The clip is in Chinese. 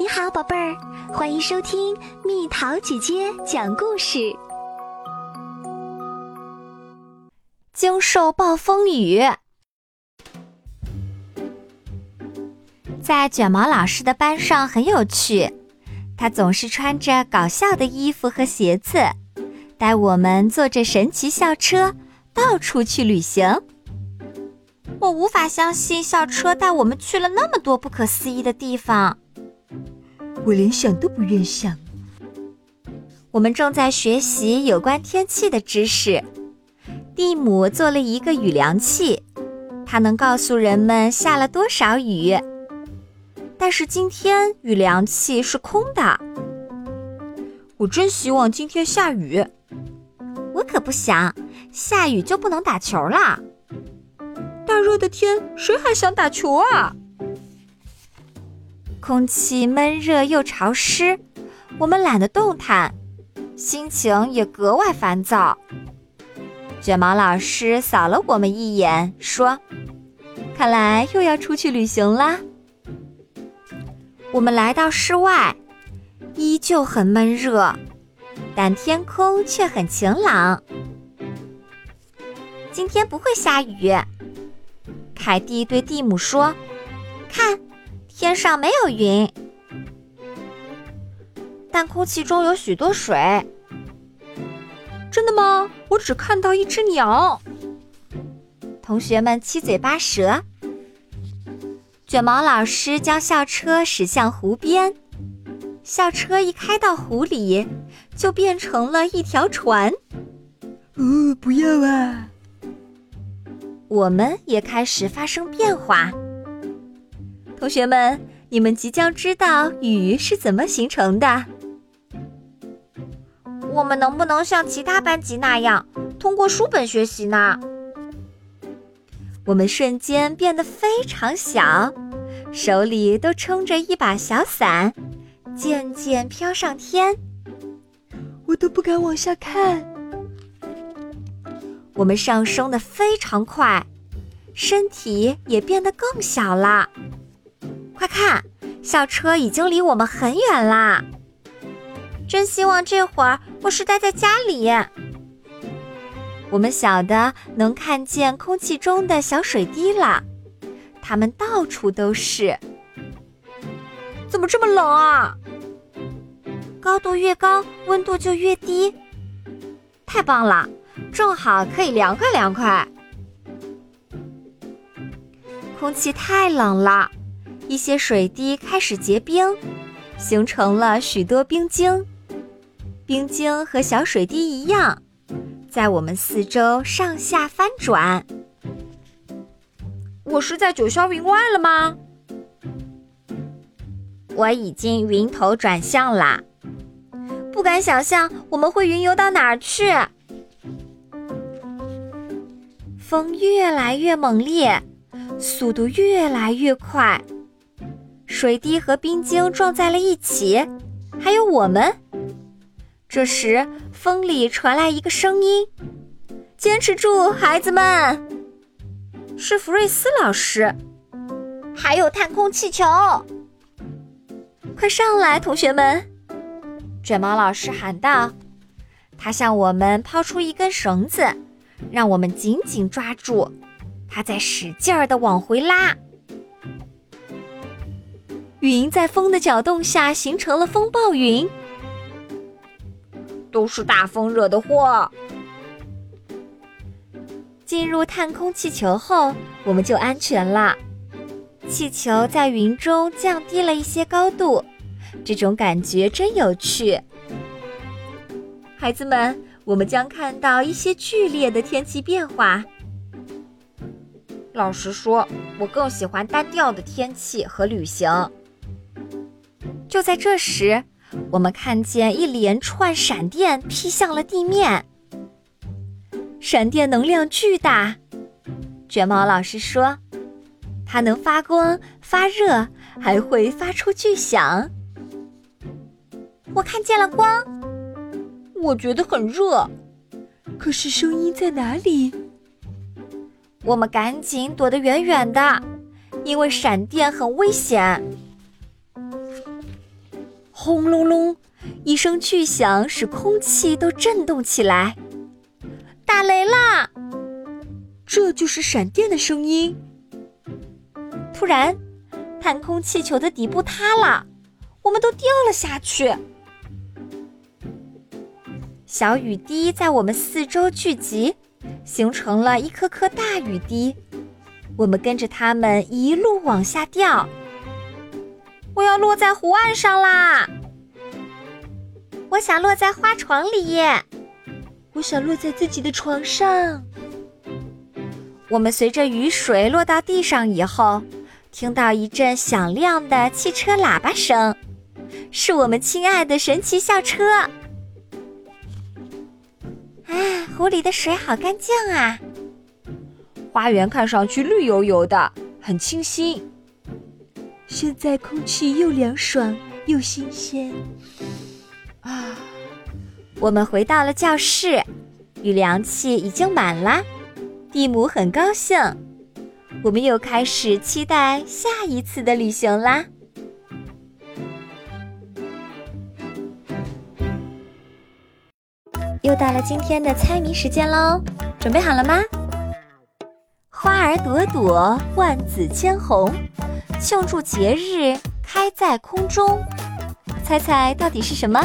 你好，宝贝儿，欢迎收听蜜桃姐姐讲故事。经受暴风雨，在卷毛老师的班上很有趣，他总是穿着搞笑的衣服和鞋子，带我们坐着神奇校车到处去旅行。我无法相信校车带我们去了那么多不可思议的地方。我连想都不愿想。我们正在学习有关天气的知识。蒂姆做了一个雨量器，它能告诉人们下了多少雨。但是今天雨量器是空的。我真希望今天下雨。我可不想下雨就不能打球了。大热的天，谁还想打球啊？空气闷热又潮湿，我们懒得动弹，心情也格外烦躁。卷毛老师扫了我们一眼，说：“看来又要出去旅行啦。”我们来到室外，依旧很闷热，但天空却很晴朗。今天不会下雨，凯蒂对蒂姆说：“看。”天上没有云，但空气中有许多水。真的吗？我只看到一只鸟。同学们七嘴八舌。卷毛老师将校车驶向湖边，校车一开到湖里，就变成了一条船。哦，不要啊！我们也开始发生变化。同学们，你们即将知道雨是怎么形成的。我们能不能像其他班级那样通过书本学习呢？我们瞬间变得非常小，手里都撑着一把小伞，渐渐飘上天。我都不敢往下看。我们上升的非常快，身体也变得更小了。快看，校车已经离我们很远啦！真希望这会儿我是待在家里。我们小的能看见空气中的小水滴了，它们到处都是。怎么这么冷啊？高度越高，温度就越低。太棒了，正好可以凉快凉快。空气太冷了。一些水滴开始结冰，形成了许多冰晶。冰晶和小水滴一样，在我们四周上下翻转。我是在九霄云外了吗？我已经云头转向啦！不敢想象我们会云游到哪儿去。风越来越猛烈，速度越来越快。水滴和冰晶撞在了一起，还有我们。这时，风里传来一个声音：“坚持住，孩子们！”是福瑞斯老师。还有探空气球，快上来，同学们！卷毛老师喊道。他向我们抛出一根绳子，让我们紧紧抓住。他在使劲儿地往回拉。云在风的搅动下形成了风暴云，都是大风惹的祸。进入探空气球后，我们就安全了。气球在云中降低了一些高度，这种感觉真有趣。孩子们，我们将看到一些剧烈的天气变化。老实说，我更喜欢单调的天气和旅行。就在这时，我们看见一连串闪电劈向了地面。闪电能量巨大，卷毛老师说，它能发光、发热，还会发出巨响。我看见了光，我觉得很热，可是声音在哪里？我们赶紧躲得远远的，因为闪电很危险。轰隆隆，一声巨响使空气都震动起来。打雷啦！这就是闪电的声音。突然，探空气球的底部塌了，我们都掉了下去。小雨滴在我们四周聚集，形成了一颗颗大雨滴。我们跟着它们一路往下掉。我要落在湖岸上啦！我想落在花床里。我想落在自己的床上。我们随着雨水落到地上以后，听到一阵响亮的汽车喇叭声，是我们亲爱的神奇校车。啊，湖里的水好干净啊！花园看上去绿油油的，很清新。现在空气又凉爽又新鲜。我们回到了教室，雨凉气已经满了，蒂姆很高兴。我们又开始期待下一次的旅行啦。又到了今天的猜谜时间喽，准备好了吗？花儿朵朵，万紫千红，庆祝节日开在空中，猜猜到底是什么？